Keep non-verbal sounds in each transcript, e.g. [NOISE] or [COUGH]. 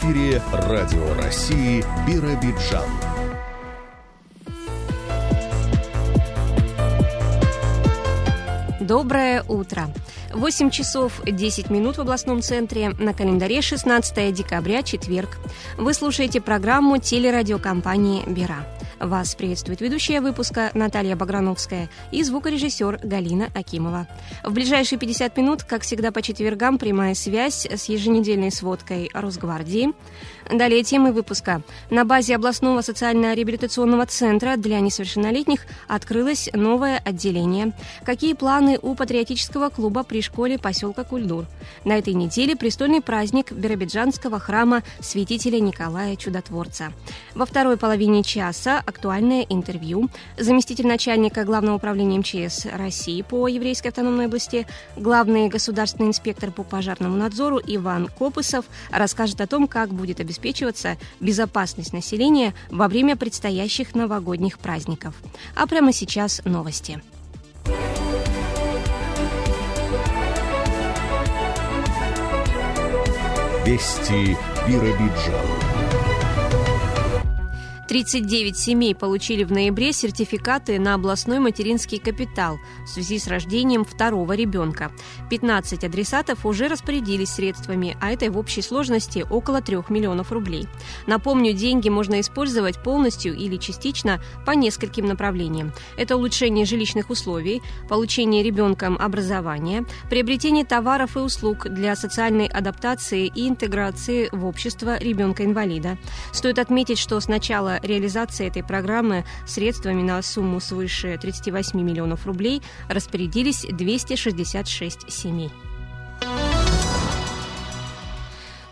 эфире Радио России Биробиджан. Доброе утро. 8 часов 10 минут в областном центре. На календаре 16 декабря, четверг. Вы слушаете программу телерадиокомпании «Бира». Вас приветствует ведущая выпуска Наталья Баграновская и звукорежиссер Галина Акимова. В ближайшие 50 минут, как всегда по четвергам, прямая связь с еженедельной сводкой Росгвардии. Далее темы выпуска. На базе областного социально-реабилитационного центра для несовершеннолетних открылось новое отделение. Какие планы у патриотического клуба при школе поселка Кульдур? На этой неделе престольный праздник Биробиджанского храма святителя Николая Чудотворца. Во второй половине часа актуальное интервью. Заместитель начальника Главного управления МЧС России по Еврейской автономной области, главный государственный инспектор по пожарному надзору Иван Копысов расскажет о том, как будет обеспечиваться безопасность населения во время предстоящих новогодних праздников. А прямо сейчас новости. Вести Биробиджан. 39 семей получили в ноябре сертификаты на областной материнский капитал в связи с рождением второго ребенка. 15 адресатов уже распорядились средствами, а это в общей сложности около 3 миллионов рублей. Напомню, деньги можно использовать полностью или частично по нескольким направлениям. Это улучшение жилищных условий, получение ребенком образования, приобретение товаров и услуг для социальной адаптации и интеграции в общество ребенка-инвалида. Стоит отметить, что с начала реализации этой программы средствами на сумму свыше 38 миллионов рублей распорядились 266 семей.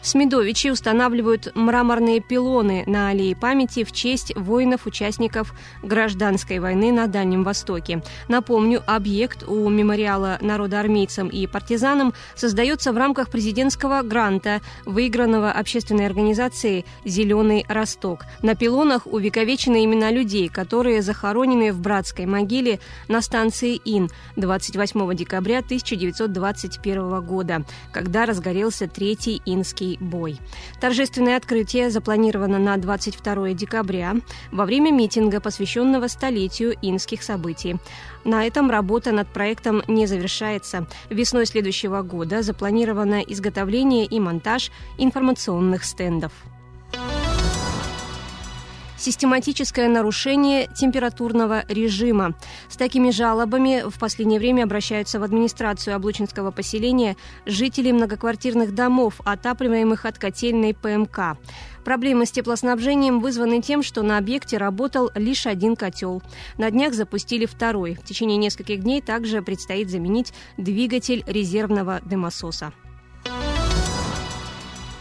Смедовичи устанавливают мраморные пилоны на аллее памяти в честь воинов-участников гражданской войны на Дальнем Востоке. Напомню, объект у мемориала народоармейцам и партизанам создается в рамках президентского гранта, выигранного общественной организацией «Зеленый Росток». На пилонах увековечены имена людей, которые захоронены в братской могиле на станции Ин 28 декабря 1921 года, когда разгорелся Третий Инский бой. Торжественное открытие запланировано на 22 декабря во время митинга, посвященного столетию инских событий. На этом работа над проектом не завершается. Весной следующего года запланировано изготовление и монтаж информационных стендов систематическое нарушение температурного режима. С такими жалобами в последнее время обращаются в администрацию Облучинского поселения жители многоквартирных домов, отапливаемых от котельной ПМК. Проблемы с теплоснабжением вызваны тем, что на объекте работал лишь один котел. На днях запустили второй. В течение нескольких дней также предстоит заменить двигатель резервного дымососа.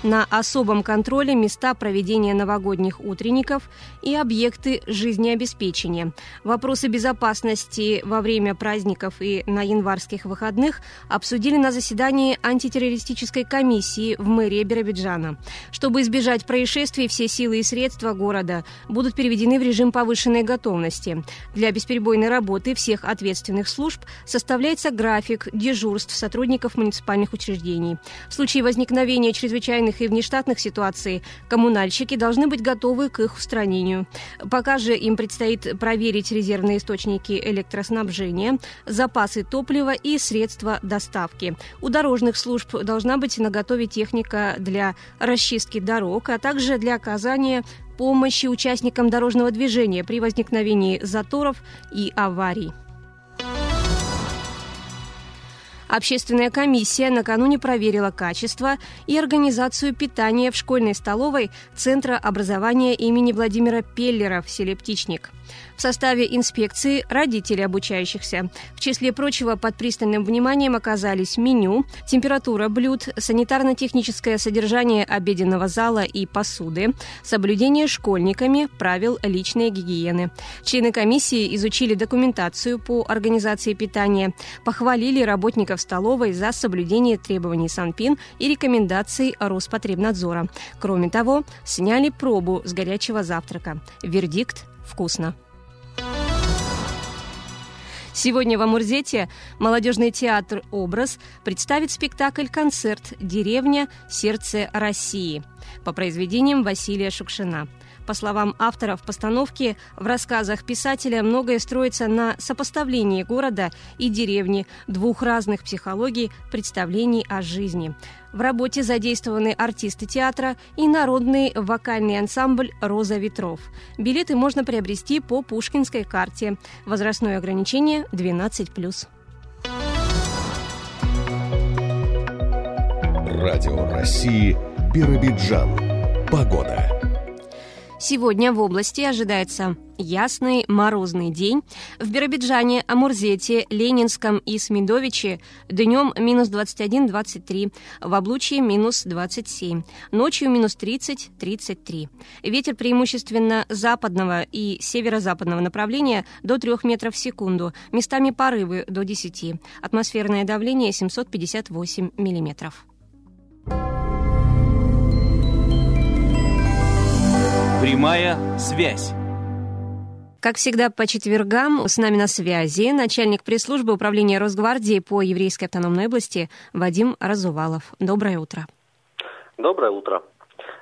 На особом контроле места проведения новогодних утренников и объекты жизнеобеспечения. Вопросы безопасности во время праздников и на январских выходных обсудили на заседании антитеррористической комиссии в мэрии Биробиджана. Чтобы избежать происшествий, все силы и средства города будут переведены в режим повышенной готовности. Для бесперебойной работы всех ответственных служб составляется график дежурств сотрудников муниципальных учреждений. В случае возникновения чрезвычайных экстренных и внештатных ситуаций коммунальщики должны быть готовы к их устранению. Пока же им предстоит проверить резервные источники электроснабжения, запасы топлива и средства доставки. У дорожных служб должна быть наготове техника для расчистки дорог, а также для оказания помощи участникам дорожного движения при возникновении заторов и аварий. Общественная комиссия накануне проверила качество и организацию питания в школьной столовой Центра образования имени Владимира Пеллера в селе Птичник. В составе инспекции родители обучающихся. В числе прочего под пристальным вниманием оказались меню, температура блюд, санитарно-техническое содержание обеденного зала и посуды, соблюдение школьниками правил личной гигиены. Члены комиссии изучили документацию по организации питания, похвалили работников столовой за соблюдение требований Санпин и рекомендаций Роспотребнадзора. Кроме того, сняли пробу с горячего завтрака. Вердикт – вкусно. Сегодня в Амурзете молодежный театр «Образ» представит спектакль-концерт «Деревня. Сердце России» по произведениям Василия Шукшина. По словам авторов постановки, в рассказах писателя многое строится на сопоставлении города и деревни, двух разных психологий, представлений о жизни. В работе задействованы артисты театра и народный вокальный ансамбль «Роза ветров». Билеты можно приобрести по Пушкинской карте. Возрастное ограничение 12+. Радио России Биробиджан. Погода. Сегодня в области ожидается ясный морозный день. В Биробиджане, Амурзете, Ленинском и Смедовиче днем минус 21-23, в Облучье минус 27, ночью минус 30-33. Ветер преимущественно западного и северо-западного направления до 3 метров в секунду, местами порывы до 10. Атмосферное давление 758 миллиметров. Прямая связь. Как всегда, по четвергам с нами на связи начальник пресс-службы управления Росгвардии по Еврейской автономной области Вадим Разувалов. Доброе утро. Доброе утро.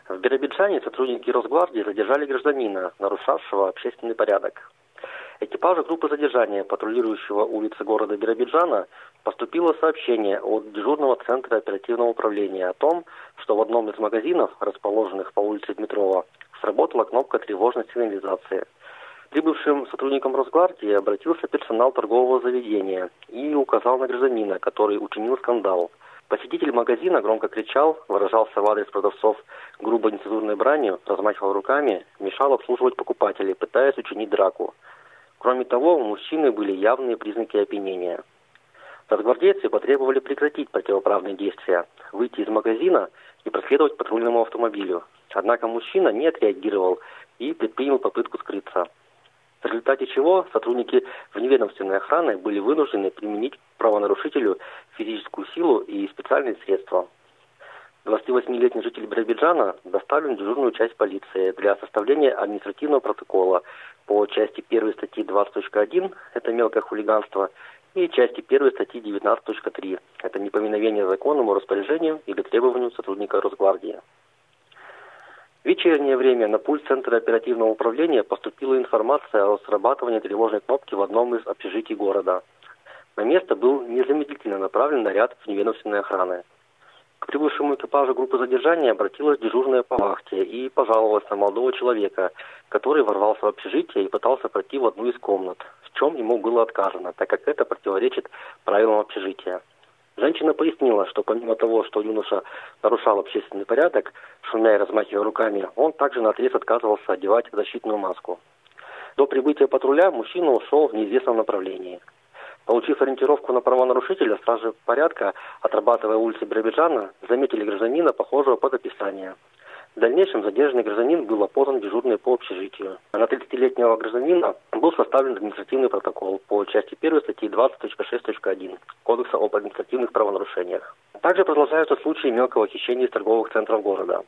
В Биробиджане сотрудники Росгвардии задержали гражданина, нарушавшего общественный порядок. Экипажу группы задержания, патрулирующего улицы города Биробиджана, поступило сообщение от дежурного центра оперативного управления о том, что в одном из магазинов, расположенных по улице Дмитрова, сработала кнопка тревожной сигнализации. Прибывшим сотрудникам Росгвардии обратился персонал торгового заведения и указал на гражданина, который учинил скандал. Посетитель магазина громко кричал, выражался в адрес продавцов грубо нецензурной бранью, размахивал руками, мешал обслуживать покупателей, пытаясь учинить драку. Кроме того, у мужчины были явные признаки опьянения. Росгвардейцы потребовали прекратить противоправные действия, выйти из магазина и проследовать патрульному автомобилю. Однако мужчина не отреагировал и предпринял попытку скрыться. В результате чего сотрудники вневедомственной охраны были вынуждены применить правонарушителю физическую силу и специальные средства. 28-летний житель Биробиджана доставлен в дежурную часть полиции для составления административного протокола по части 1 статьи 20.1 «Это мелкое хулиганство» и части 1 статьи 19.3 «Это неповиновение законному распоряжению или требованию сотрудника Росгвардии». В вечернее время на пульт Центра оперативного управления поступила информация о срабатывании тревожной кнопки в одном из общежитий города. На место был незамедлительно направлен наряд вневедомственной охраны. К прибывшему экипажу группы задержания обратилась дежурная по вахте и пожаловалась на молодого человека, который ворвался в общежитие и пытался пройти в одну из комнат, в чем ему было отказано, так как это противоречит правилам общежития. Женщина пояснила, что помимо того, что юноша нарушал общественный порядок, шумя и размахивая руками, он также на отрез отказывался одевать защитную маску. До прибытия патруля мужчина ушел в неизвестном направлении. Получив ориентировку на правонарушителя, стражи порядка, отрабатывая улицы Биробиджана, заметили гражданина, похожего под описание. В дальнейшем задержанный гражданин был опознан дежурный по общежитию. На 30-летнего гражданина был составлен административный протокол по части 1 статьи 20.6.1 Кодекса об административных правонарушениях. Также продолжаются случаи мелкого хищения из торговых центров города.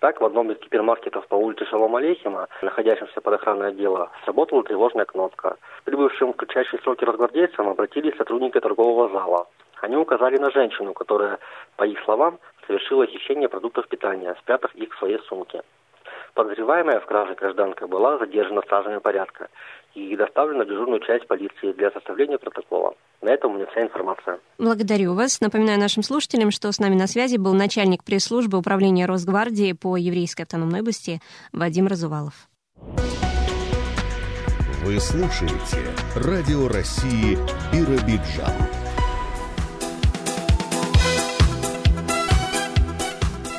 Так, в одном из гипермаркетов по улице Шалом Алейхима, находящемся под охраной отдела, сработала тревожная кнопка. Прибывшим в кратчайшие сроки разгвардейцам обратились сотрудники торгового зала. Они указали на женщину, которая, по их словам, совершила хищение продуктов питания, спрятав их в своей сумке. Подозреваемая в краже гражданка была задержана стражами порядка и доставлена в дежурную часть полиции для составления протокола. На этом у меня вся информация. Благодарю вас. Напоминаю нашим слушателям, что с нами на связи был начальник пресс-службы управления Росгвардии по Еврейской автономной области Вадим Разувалов. Вы слушаете Радио России Биробиджан.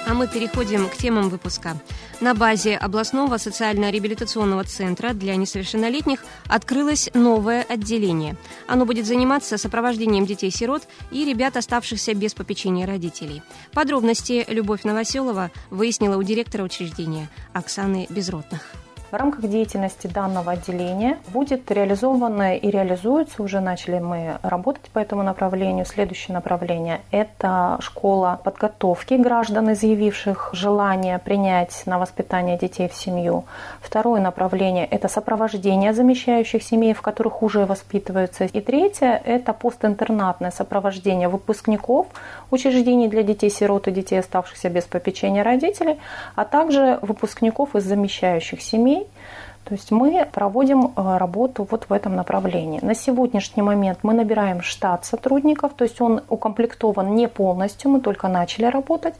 А мы переходим к темам выпуска. На базе областного социально-реабилитационного центра для несовершеннолетних открылось новое отделение. Оно будет заниматься сопровождением детей-сирот и ребят, оставшихся без попечения родителей. Подробности Любовь Новоселова выяснила у директора учреждения Оксаны Безротных. В рамках деятельности данного отделения будет реализовано и реализуется, уже начали мы работать по этому направлению. Следующее направление – это школа подготовки граждан, изъявивших желание принять на воспитание детей в семью. Второе направление – это сопровождение замещающих семей, в которых уже воспитываются. И третье – это постинтернатное сопровождение выпускников учреждений для детей-сирот и детей, оставшихся без попечения родителей, а также выпускников из замещающих семей. То есть мы проводим э, работу вот в этом направлении. На сегодняшний момент мы набираем штат сотрудников, то есть он укомплектован не полностью, мы только начали работать,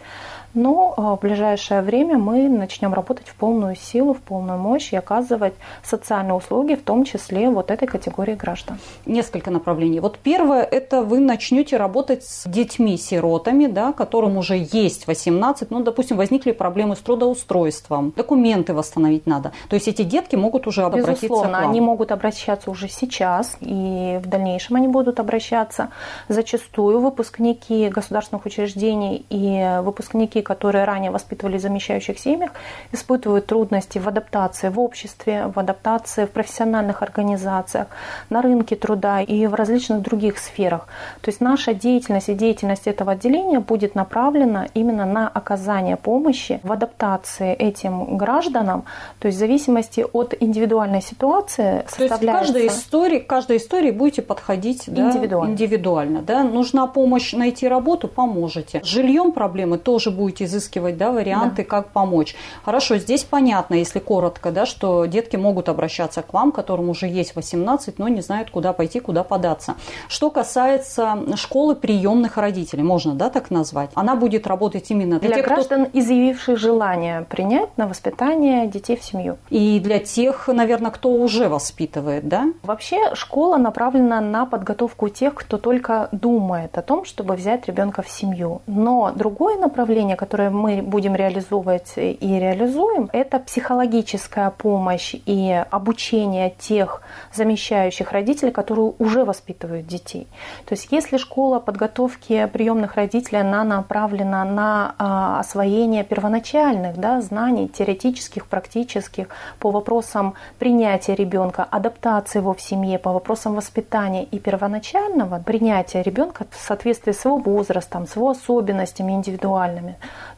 но а, в ближайшее время мы начнем работать в полную силу, в полную мощь и оказывать социальные услуги, в том числе вот этой категории граждан. Несколько направлений. Вот первое, это вы начнете работать с детьми-сиротами, да, которым уже есть 18, ну, допустим, возникли проблемы с трудоустройством, документы восстановить надо. То есть эти детки могут уже Безусловно, обратиться к вам. они могут обращаться уже сейчас, и в дальнейшем они будут обращаться. Зачастую выпускники государственных учреждений и выпускники которые ранее воспитывали в замещающих семьях, испытывают трудности в адаптации в обществе, в адаптации в профессиональных организациях, на рынке труда и в различных других сферах. То есть наша деятельность и деятельность этого отделения будет направлена именно на оказание помощи в адаптации этим гражданам, то есть в зависимости от индивидуальной ситуации то есть каждой истории, каждой истории будете подходить индивидуально. Да, индивидуально да? Нужна помощь найти работу, поможете. С жильем проблемы тоже будете будете изыскивать да, варианты, да. как помочь. Хорошо, здесь понятно, если коротко, да, что детки могут обращаться к вам, которым уже есть 18, но не знают, куда пойти, куда податься. Что касается школы приемных родителей, можно да, так назвать, она будет работать именно для, для тех, граждан, кто... изъявивших желание принять на воспитание детей в семью. И для тех, наверное, кто уже воспитывает, да? Вообще школа направлена на подготовку тех, кто только думает о том, чтобы взять ребенка в семью. Но другое направление, которые мы будем реализовывать и реализуем, это психологическая помощь и обучение тех замещающих родителей, которые уже воспитывают детей. То есть если школа подготовки приемных родителей, она направлена на а, освоение первоначальных да, знаний, теоретических, практических, по вопросам принятия ребенка, адаптации его в семье, по вопросам воспитания и первоначального принятия ребенка в соответствии с его возрастом, с его особенностями индивидуальными,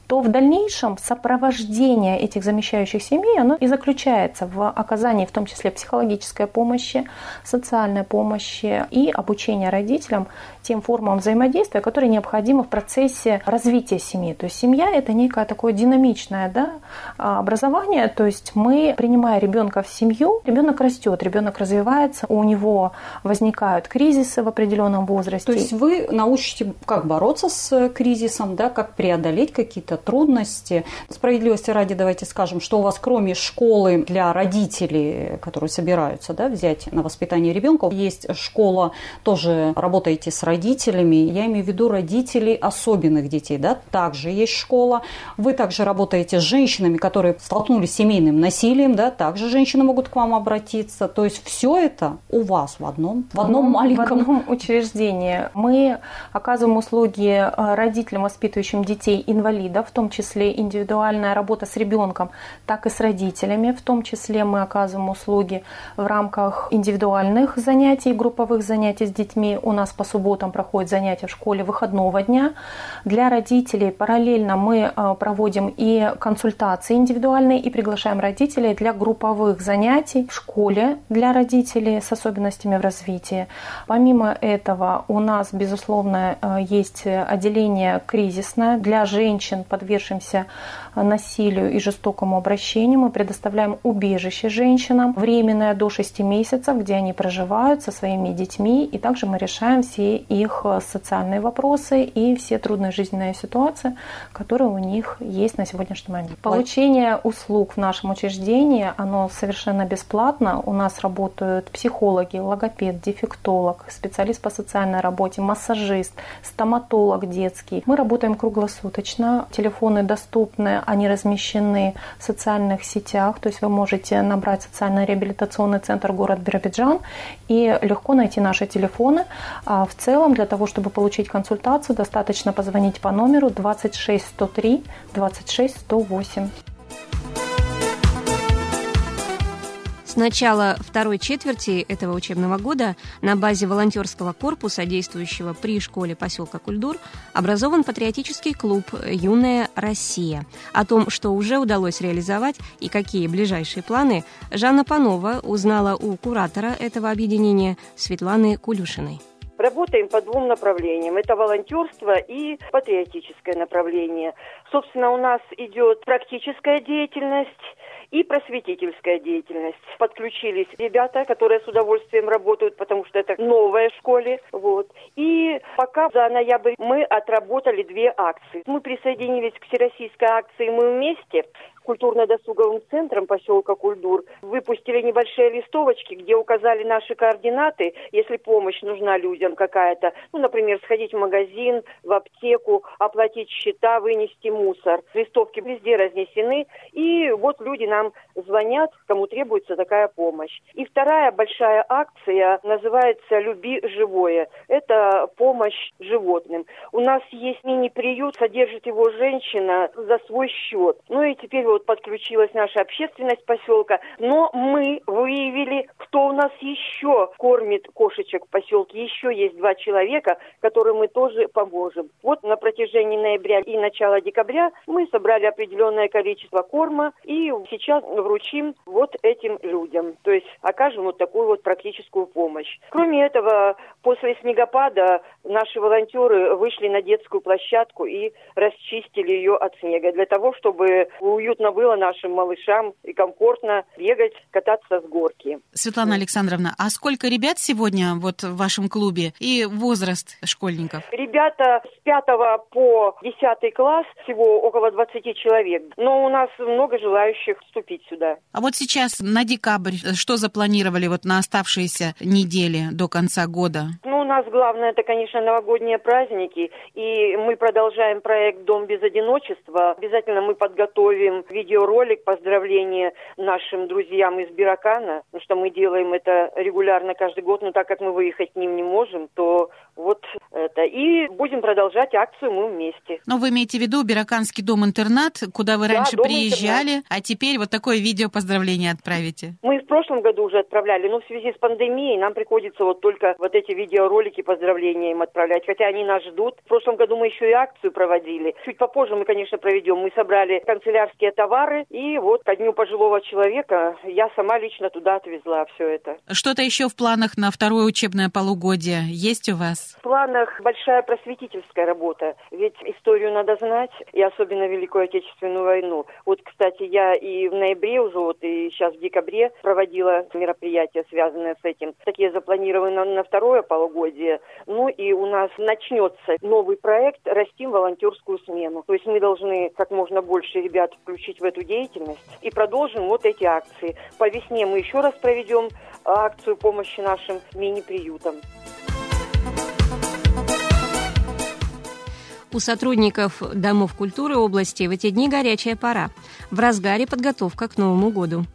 то в дальнейшем сопровождение этих замещающих семей, оно и заключается в оказании в том числе психологической помощи, социальной помощи и обучения родителям тем формам взаимодействия, которые необходимы в процессе развития семьи. То есть семья – это некое такое динамичное да, образование, то есть мы, принимая ребенка в семью, ребенок растет, ребенок развивается, у него возникают кризисы в определенном возрасте. То есть вы научите, как бороться с кризисом, да, как преодолеть какие-то трудности. Справедливости ради давайте скажем, что у вас кроме школы для родителей, которые собираются да, взять на воспитание ребенка, есть школа, тоже работаете с родителями, я имею в виду родителей особенных детей, да, также есть школа. Вы также работаете с женщинами, которые столкнулись с семейным насилием, да, также женщины могут к вам обратиться. То есть все это у вас в одном, в одном маленьком в одном учреждении. Мы оказываем услуги э, родителям, воспитывающим детей инвалидов, в том числе индивидуальная работа с ребенком, так и с родителями. В том числе мы оказываем услуги в рамках индивидуальных занятий, групповых занятий с детьми. У нас по субботам проходят занятия в школе выходного дня. Для родителей параллельно мы э, проводим и консультации индивидуальные, и приглашаем родителей для групповых занятий в школе для родителей с особенностями в развитии. Помимо этого у нас, безусловно, э, есть отделение кризисное для женщин, подвергшимся насилию и жестокому обращению. Мы предоставляем убежище женщинам, временное до 6 месяцев, где они проживают со своими детьми. И также мы решаем все их социальные вопросы и все трудные жизненные ситуации, которые у них есть на сегодняшний момент. Получение услуг в нашем учреждении, оно совершенно бесплатно. У нас работают психологи, логопед, дефектолог, специалист по социальной работе, массажист, стоматолог детский. Мы работаем круглосуточно. Телефоны доступны, они размещены в социальных сетях, то есть вы можете набрать социально-реабилитационный центр город Биробиджан и легко найти наши телефоны. А в целом для того, чтобы получить консультацию, достаточно позвонить по номеру 26 103 26 108. Начала второй четверти этого учебного года на базе волонтерского корпуса, действующего при школе поселка Кульдур, образован патриотический клуб «Юная Россия». О том, что уже удалось реализовать и какие ближайшие планы, Жанна Панова узнала у куратора этого объединения Светланы Кулюшиной. Работаем по двум направлениям. Это волонтерство и патриотическое направление. Собственно, у нас идет практическая деятельность и просветительская деятельность. Подключились ребята, которые с удовольствием работают, потому что это новая школе. Вот. И пока за ноябрь мы отработали две акции. Мы присоединились к всероссийской акции «Мы вместе», культурно-досуговым центром поселка Кульдур выпустили небольшие листовочки, где указали наши координаты, если помощь нужна людям какая-то. Ну, например, сходить в магазин, в аптеку, оплатить счета, вынести мусор. Листовки везде разнесены, и вот люди нам звонят, кому требуется такая помощь. И вторая большая акция называется «Люби живое». Это помощь животным. У нас есть мини-приют, содержит его женщина за свой счет. Ну и теперь вот вот подключилась наша общественность поселка, но мы выявили, кто у нас еще кормит кошечек в поселке. Еще есть два человека, которым мы тоже поможем. Вот на протяжении ноября и начала декабря мы собрали определенное количество корма и сейчас вручим вот этим людям. То есть окажем вот такую вот практическую помощь. Кроме этого, после снегопада наши волонтеры вышли на детскую площадку и расчистили ее от снега для того, чтобы уютно удобно было нашим малышам и комфортно бегать, кататься с горки. Светлана Александровна, а сколько ребят сегодня вот в вашем клубе и возраст школьников? Ребята с 5 по 10 класс, всего около 20 человек. Но у нас много желающих вступить сюда. А вот сейчас на декабрь что запланировали вот на оставшиеся недели до конца года? Ну, у нас главное, это, конечно, новогодние праздники. И мы продолжаем проект «Дом без одиночества». Обязательно мы подготовим видеоролик поздравления нашим друзьям из Биракана, потому что мы делаем это регулярно каждый год, но так как мы выехать к ним не можем, то вот это. И будем продолжать акцию «Мы вместе». Но вы имеете в виду Бираканский дом-интернат, куда вы раньше да, приезжали, а теперь вот такое видео поздравление отправите? Мы прошлом году уже отправляли, но в связи с пандемией нам приходится вот только вот эти видеоролики поздравления им отправлять, хотя они нас ждут. В прошлом году мы еще и акцию проводили. Чуть попозже мы, конечно, проведем. Мы собрали канцелярские товары, и вот ко дню пожилого человека я сама лично туда отвезла все это. Что-то еще в планах на второе учебное полугодие есть у вас? В планах большая просветительская работа, ведь историю надо знать, и особенно Великую Отечественную войну. Вот, кстати, я и в ноябре уже, вот и сейчас в декабре проводила мероприятия, связанные с этим. Такие запланированы на, второе полугодие. Ну и у нас начнется новый проект «Растим волонтерскую смену». То есть мы должны как можно больше ребят включить в эту деятельность и продолжим вот эти акции. По весне мы еще раз проведем акцию помощи нашим мини-приютам. У сотрудников Домов культуры области в эти дни горячая пора. В разгаре подготовка к Новому году.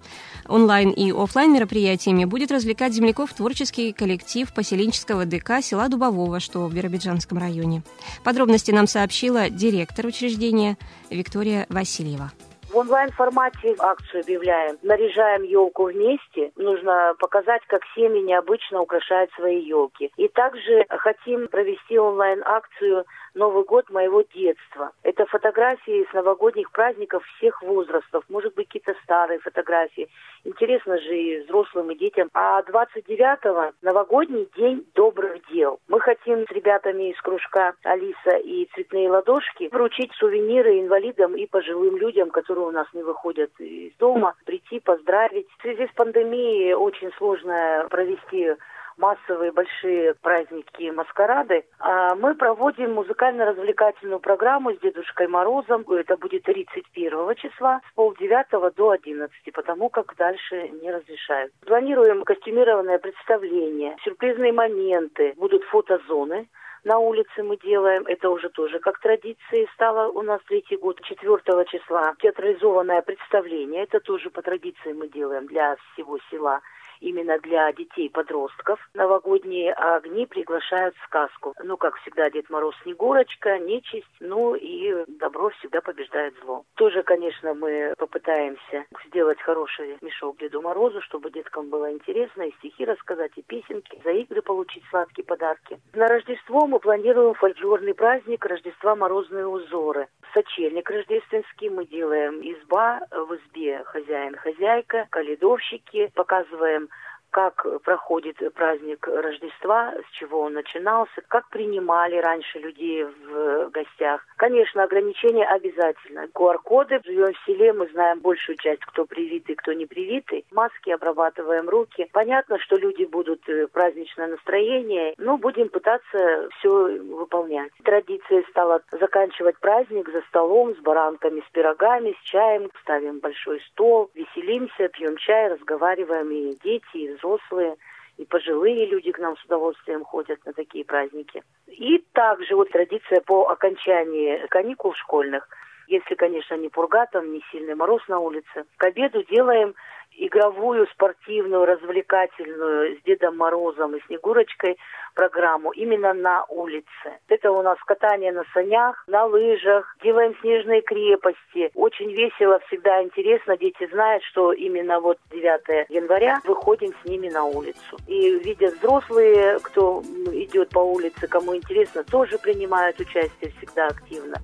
Онлайн и офлайн мероприятиями будет развлекать земляков творческий коллектив поселенческого ДК села Дубового, что в Биробиджанском районе. Подробности нам сообщила директор учреждения Виктория Васильева. В онлайн-формате акцию объявляем. Наряжаем елку вместе. Нужно показать, как семьи необычно украшают свои елки. И также хотим провести онлайн-акцию Новый год моего детства. Это фотографии с новогодних праздников всех возрастов. Может быть, какие-то старые фотографии. Интересно же и взрослым, и детям. А 29-го новогодний день добрых дел. Мы хотим с ребятами из кружка Алиса и Цветные ладошки вручить сувениры инвалидам и пожилым людям, которые у нас не выходят из дома, прийти, поздравить. В связи с пандемией очень сложно провести массовые большие праздники маскарады, а мы проводим музыкально-развлекательную программу с Дедушкой Морозом. Это будет 31 числа с полдевятого до 11, потому как дальше не разрешают. Планируем костюмированное представление, сюрпризные моменты, будут фотозоны, на улице мы делаем. Это уже тоже как традиции стало у нас третий год. 4 числа театрализованное представление. Это тоже по традиции мы делаем для всего села именно для детей-подростков. Новогодние огни приглашают в сказку. Ну, как всегда, Дед Мороз, Снегурочка, нечисть, ну и добро всегда побеждает зло. Тоже, конечно, мы попытаемся сделать хороший мешок Деду Морозу, чтобы деткам было интересно и стихи рассказать, и песенки, за игры получить сладкие подарки. На Рождество мы планируем фольклорный праздник Рождества Морозные узоры. Сочельник рождественский мы делаем изба в избе хозяин-хозяйка, каледовщики, показываем как проходит праздник Рождества, с чего он начинался, как принимали раньше людей в гостях. Конечно, ограничения обязательно. QR-коды. Живем в селе, мы знаем большую часть, кто привитый, кто не привитый. Маски, обрабатываем руки. Понятно, что люди будут э, праздничное настроение, но будем пытаться все выполнять. Традицией стало заканчивать праздник за столом с баранками, с пирогами, с чаем. Ставим большой стол, веселимся, пьем чай, разговариваем и дети, и взрослые взрослые, и пожилые люди к нам с удовольствием ходят на такие праздники. И также вот традиция по окончании каникул школьных, если, конечно, не пурга, там не сильный мороз на улице, к обеду делаем игровую, спортивную, развлекательную с Дедом Морозом и Снегурочкой программу именно на улице. Это у нас катание на санях, на лыжах, делаем снежные крепости. Очень весело, всегда интересно. Дети знают, что именно вот 9 января выходим с ними на улицу. И видят взрослые, кто идет по улице, кому интересно, тоже принимают участие всегда активно.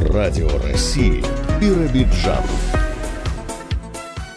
Радио России Биробиджан.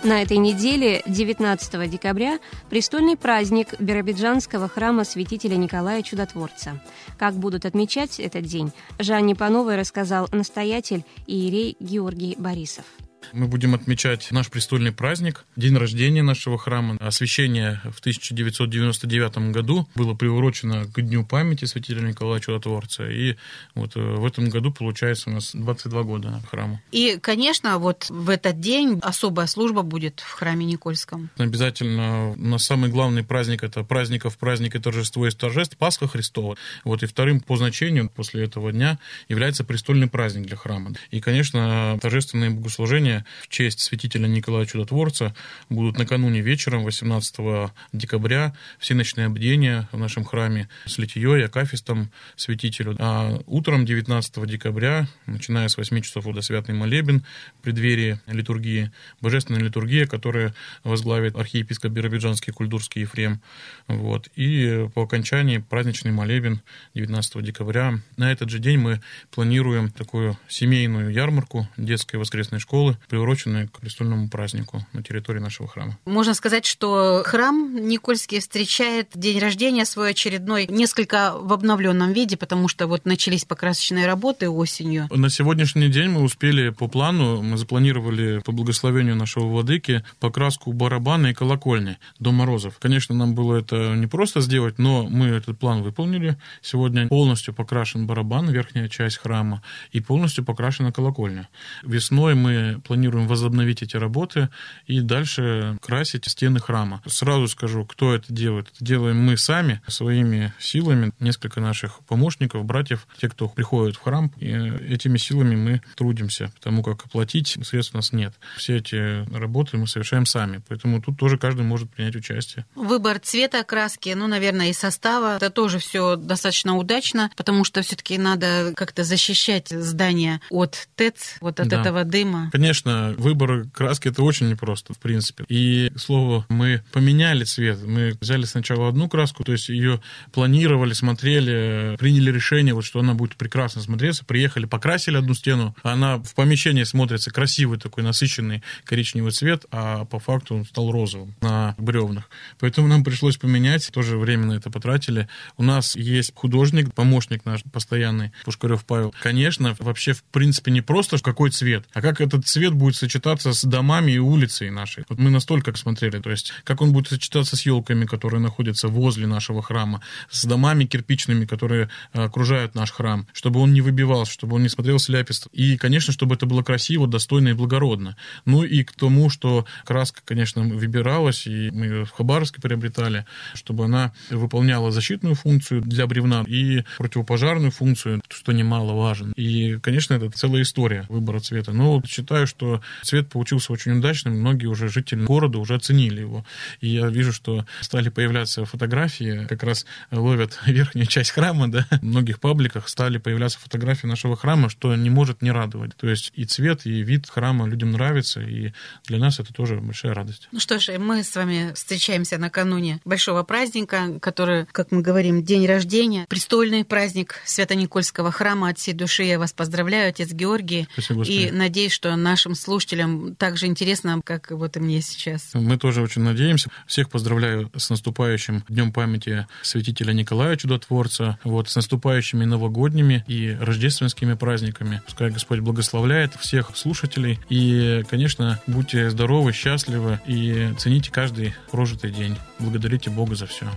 На этой неделе, 19 декабря, престольный праздник Биробиджанского храма святителя Николая Чудотворца. Как будут отмечать этот день, Жанне Пановой рассказал настоятель Иерей Георгий Борисов. Мы будем отмечать наш престольный праздник, день рождения нашего храма. Освящение в 1999 году было приурочено к Дню памяти святителя Николая Чудотворца. И вот э, в этом году, получается, у нас 22 года храму. И, конечно, вот в этот день особая служба будет в храме Никольском. Обязательно у нас самый главный праздник – это праздников, праздник и торжество из торжеств, Пасха Христова. Вот и вторым по значению после этого дня является престольный праздник для храма. И, конечно, торжественные богослужения в честь святителя Николая Чудотворца будут накануне вечером, 18 декабря, все ночные обдения в нашем храме с литьей, акафистом святителю. А утром 19 декабря, начиная с 8 часов до святный молебен в преддверии литургии, божественная литургия, которая возглавит архиепископ Биробиджанский Кульдурский Ефрем. Вот. И по окончании праздничный молебен 19 декабря. На этот же день мы планируем такую семейную ярмарку детской воскресной школы приуроченные к престольному празднику на территории нашего храма. Можно сказать, что храм Никольский встречает день рождения свой очередной несколько в обновленном виде, потому что вот начались покрасочные работы осенью. На сегодняшний день мы успели по плану, мы запланировали по благословению нашего владыки покраску барабана и колокольни до Морозов. Конечно, нам было это не просто сделать, но мы этот план выполнили. Сегодня полностью покрашен барабан, верхняя часть храма, и полностью покрашена колокольня. Весной мы планируем возобновить эти работы и дальше красить стены храма. Сразу скажу, кто это делает. Это делаем мы сами, своими силами, несколько наших помощников, братьев, те, кто приходит в храм, и этими силами мы трудимся, потому как оплатить средств у нас нет. Все эти работы мы совершаем сами, поэтому тут тоже каждый может принять участие. Выбор цвета краски, ну, наверное, и состава, это тоже все достаточно удачно, потому что все-таки надо как-то защищать здание от ТЭЦ, вот от да. этого дыма. Конечно, конечно, выбор краски это очень непросто, в принципе. И, к слову, мы поменяли цвет. Мы взяли сначала одну краску, то есть ее планировали, смотрели, приняли решение, вот, что она будет прекрасно смотреться. Приехали, покрасили одну стену. Она в помещении смотрится красивый такой насыщенный коричневый цвет, а по факту он стал розовым на бревнах. Поэтому нам пришлось поменять, тоже временно это потратили. У нас есть художник, помощник наш постоянный, Пушкарев Павел. Конечно, вообще, в принципе, не просто какой цвет, а как этот цвет свет будет сочетаться с домами и улицей нашей. Вот мы настолько смотрели, то есть как он будет сочетаться с елками, которые находятся возле нашего храма, с домами кирпичными, которые э, окружают наш храм, чтобы он не выбивался, чтобы он не смотрелся ляпист. И, конечно, чтобы это было красиво, достойно и благородно. Ну и к тому, что краска, конечно, выбиралась, и мы ее в Хабаровске приобретали, чтобы она выполняла защитную функцию для бревна и противопожарную функцию, что немаловажно. И, конечно, это целая история выбора цвета. Но вот считаю, что цвет получился очень удачным. Многие уже жители города уже оценили его. И я вижу, что стали появляться фотографии, как раз ловят [LAUGHS] верхнюю часть храма, да, в многих пабликах стали появляться фотографии нашего храма, что не может не радовать. То есть и цвет, и вид храма людям нравится, и для нас это тоже большая радость. Ну что ж, мы с вами встречаемся накануне большого праздника, который, как мы говорим, день рождения, престольный праздник Свято-Никольского храма. От всей души я вас поздравляю, отец Георгий. Спасибо, и надеюсь, что нашим слушателям так же интересно, как вот и мне сейчас. Мы тоже очень надеемся. Всех поздравляю с наступающим Днем памяти святителя Николая Чудотворца, вот, с наступающими новогодними и рождественскими праздниками. Пускай Господь благословляет всех слушателей. И, конечно, будьте здоровы, счастливы и цените каждый прожитый день. Благодарите Бога за все.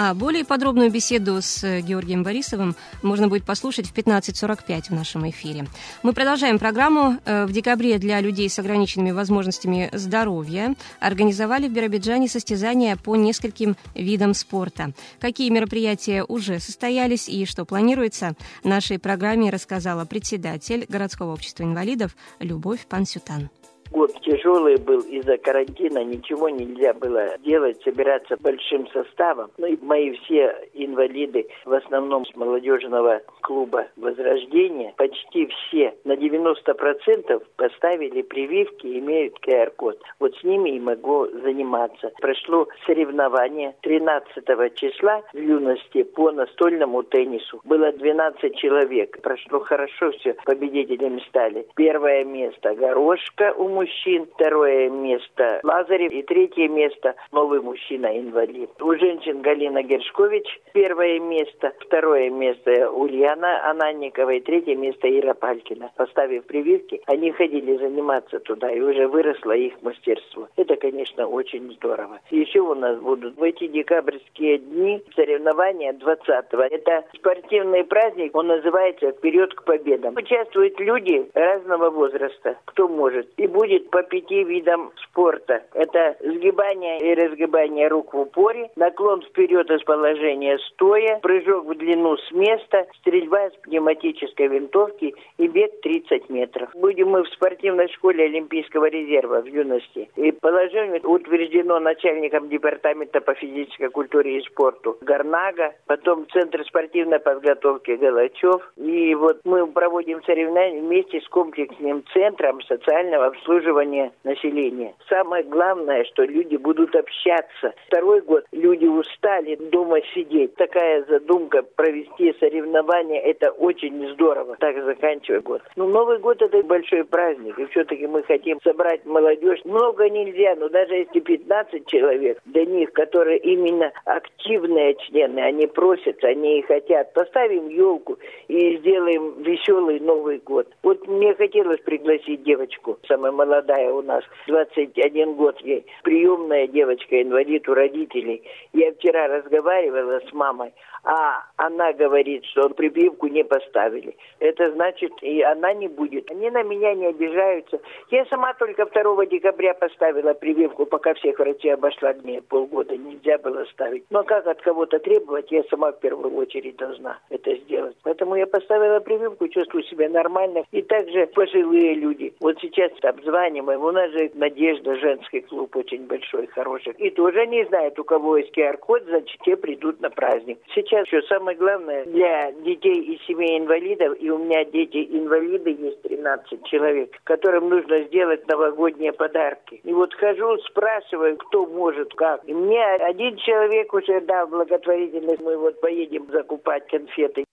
А более подробную беседу с э, Георгием Борисовым можно будет послушать в 15.45 в нашем эфире. Мы продолжаем программу. Э, в декабре для людей с ограниченными возможностями здоровья организовали в Биробиджане состязания по нескольким видам спорта. Какие мероприятия уже состоялись и что планируется, нашей программе рассказала председатель городского общества инвалидов Любовь Пансютан. Год тяжелый был из-за карантина, ничего нельзя было делать, собираться большим составом. Ну и мои все инвалиды, в основном с молодежного клуба «Возрождение», почти все, на 90% поставили прививки, имеют QR-код. Вот с ними и могу заниматься. Прошло соревнование 13 числа в юности по настольному теннису. Было 12 человек. Прошло хорошо все, победителями стали. Первое место Горошка у мужчин, второе место Лазарев и третье место новый мужчина-инвалид. У женщин Галина Гершкович первое место, второе место Ульяна Ананникова и третье место Ира Палькина. Поставив прививки, они ходили заниматься туда, и уже выросло их мастерство. Это, конечно, очень здорово. Еще у нас будут в эти декабрьские дни соревнования 20-го. Это спортивный праздник, он называется «Вперед к победам». Участвуют люди разного возраста, кто может. И будет будет по пяти видам спорта. Это сгибание и разгибание рук в упоре, наклон вперед из положения стоя, прыжок в длину с места, стрельба с пневматической винтовки и бег 30 метров. Будем мы в спортивной школе Олимпийского резерва в юности. И положение утверждено начальником департамента по физической культуре и спорту Горнага, потом Центр спортивной подготовки Галачев. И вот мы проводим соревнования вместе с комплексным центром социального обслуживания обслуживания населения. Самое главное, что люди будут общаться. Второй год люди устали дома сидеть. Такая задумка провести соревнования, это очень здорово. Так заканчивая год. Но ну, Новый год это большой праздник. И все-таки мы хотим собрать молодежь. Много нельзя, но даже если 15 человек, для них, которые именно активные члены, они просят, они и хотят. Поставим елку и сделаем веселый Новый год. Вот мне хотелось пригласить девочку, самая молодая у нас, 21 год ей, приемная девочка, инвалид у родителей. Я вчера разговаривала с мамой, а она говорит, что прививку не поставили. Это значит, и она не будет. Они на меня не обижаются. Я сама только 2 декабря поставила прививку, пока всех врачей обошла мне полгода. Нельзя было ставить. Но как от кого-то требовать, я сама в первую очередь должна это сделать. Поэтому я поставила прививку, чувствую себя нормально. И также пожилые люди. Вот сейчас обзваниваем. У нас же Надежда, женский клуб очень большой, хороший. И тоже не знают, у кого есть QR-код, значит, те придут на праздник. Сейчас еще самое главное для детей и семей инвалидов, и у меня дети-инвалиды есть 13 человек, которым нужно сделать новогодние подарки. И вот хожу, спрашиваю, кто может, как. И мне один человек уже дал благотворительность, мы вот поедем закупать конфеты.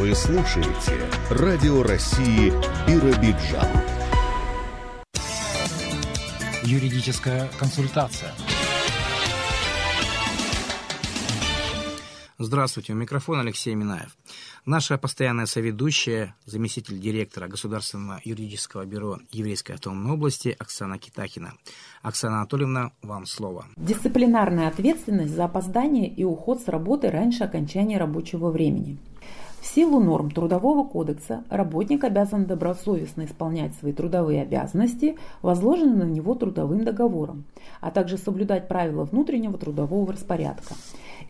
Вы слушаете Радио России Биробиджан. Юридическая консультация. Здравствуйте, у микрофона Алексей Минаев. Наша постоянная соведущая, заместитель директора Государственного юридического бюро Еврейской автономной области Оксана Китахина. Оксана Анатольевна, вам слово. Дисциплинарная ответственность за опоздание и уход с работы раньше окончания рабочего времени. В силу норм Трудового кодекса работник обязан добросовестно исполнять свои трудовые обязанности, возложенные на него трудовым договором, а также соблюдать правила внутреннего трудового распорядка.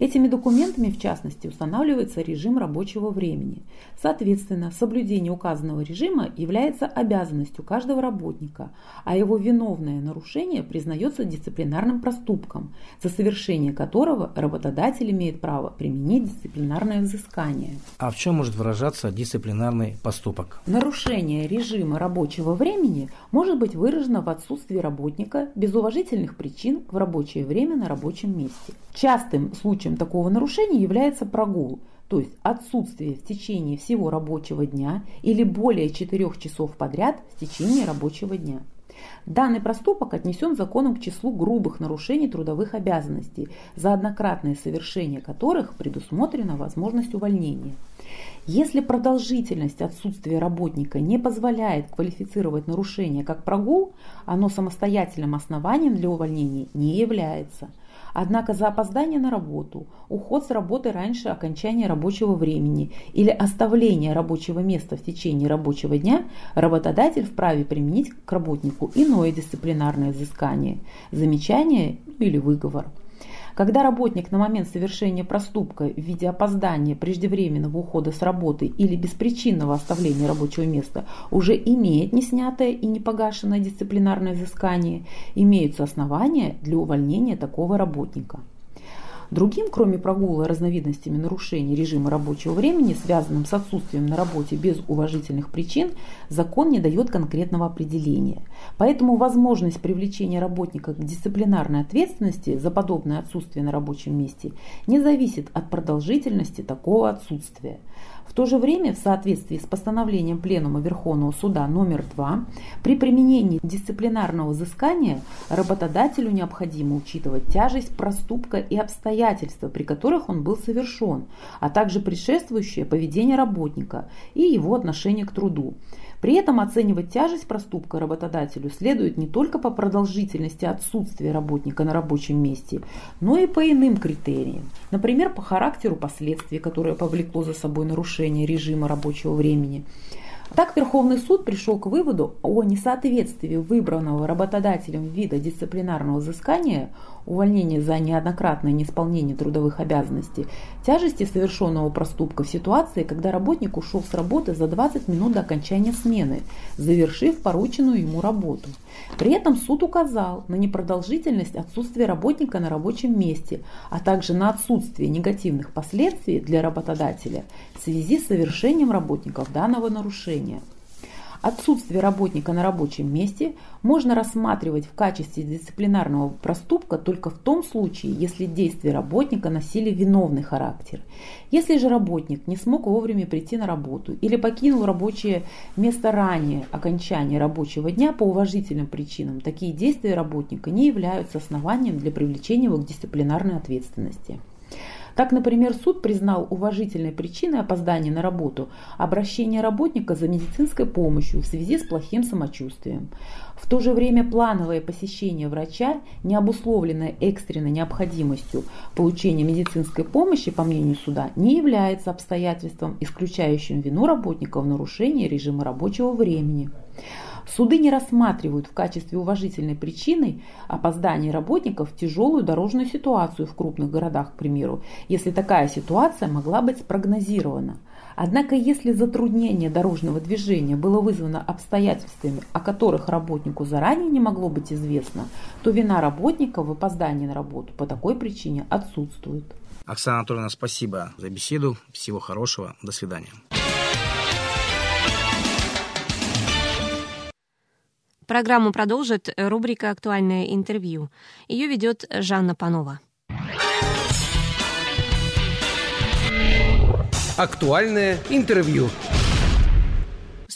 Этими документами, в частности, устанавливается режим рабочего времени. Соответственно, соблюдение указанного режима является обязанностью каждого работника, а его виновное нарушение признается дисциплинарным проступком, за совершение которого работодатель имеет право применить дисциплинарное взыскание. А в чем может выражаться дисциплинарный поступок? Нарушение режима рабочего времени может быть выражено в отсутствии работника без уважительных причин в рабочее время на рабочем месте. Частым случаем Случаем такого нарушения является прогул, то есть отсутствие в течение всего рабочего дня или более 4 часов подряд в течение рабочего дня. Данный проступок отнесен законом к числу грубых нарушений трудовых обязанностей, за однократное совершение которых предусмотрена возможность увольнения. Если продолжительность отсутствия работника не позволяет квалифицировать нарушение как прогул, оно самостоятельным основанием для увольнения не является – Однако за опоздание на работу, уход с работы раньше окончания рабочего времени или оставление рабочего места в течение рабочего дня работодатель вправе применить к работнику иное дисциплинарное взыскание, замечание или выговор. Когда работник на момент совершения проступка в виде опоздания, преждевременного ухода с работы или беспричинного оставления рабочего места уже имеет неснятое и непогашенное дисциплинарное взыскание, имеются основания для увольнения такого работника. Другим, кроме прогула разновидностями нарушений режима рабочего времени, связанным с отсутствием на работе без уважительных причин, закон не дает конкретного определения. Поэтому возможность привлечения работника к дисциплинарной ответственности за подобное отсутствие на рабочем месте не зависит от продолжительности такого отсутствия. В то же время, в соответствии с постановлением Пленума Верховного Суда номер 2, при применении дисциплинарного взыскания работодателю необходимо учитывать тяжесть проступка и обстоятельства, при которых он был совершен, а также предшествующее поведение работника и его отношение к труду. При этом оценивать тяжесть проступка работодателю следует не только по продолжительности отсутствия работника на рабочем месте, но и по иным критериям. Например, по характеру последствий, которое повлекло за собой нарушение режима рабочего времени – так Верховный суд пришел к выводу о несоответствии выбранного работодателем вида дисциплинарного взыскания, увольнения за неоднократное неисполнение трудовых обязанностей, тяжести совершенного проступка в ситуации, когда работник ушел с работы за 20 минут до окончания смены, завершив порученную ему работу. При этом суд указал на непродолжительность отсутствия работника на рабочем месте, а также на отсутствие негативных последствий для работодателя в связи с совершением работников данного нарушения. Отсутствие работника на рабочем месте можно рассматривать в качестве дисциплинарного проступка только в том случае, если действия работника носили виновный характер. Если же работник не смог вовремя прийти на работу или покинул рабочее место ранее окончания рабочего дня по уважительным причинам, такие действия работника не являются основанием для привлечения его к дисциплинарной ответственности. Так, например, суд признал уважительной причиной опоздания на работу обращение работника за медицинской помощью в связи с плохим самочувствием. В то же время плановое посещение врача, не обусловленное экстренной необходимостью получения медицинской помощи, по мнению суда, не является обстоятельством, исключающим вину работника в нарушении режима рабочего времени. Суды не рассматривают в качестве уважительной причины опоздания работников тяжелую дорожную ситуацию в крупных городах, к примеру, если такая ситуация могла быть спрогнозирована. Однако, если затруднение дорожного движения было вызвано обстоятельствами, о которых работнику заранее не могло быть известно, то вина работника в опоздании на работу по такой причине отсутствует. Оксана Анатольевна, спасибо за беседу. Всего хорошего. До свидания. Программу продолжит рубрика «Актуальное интервью». Ее ведет Жанна Панова. Актуальное интервью.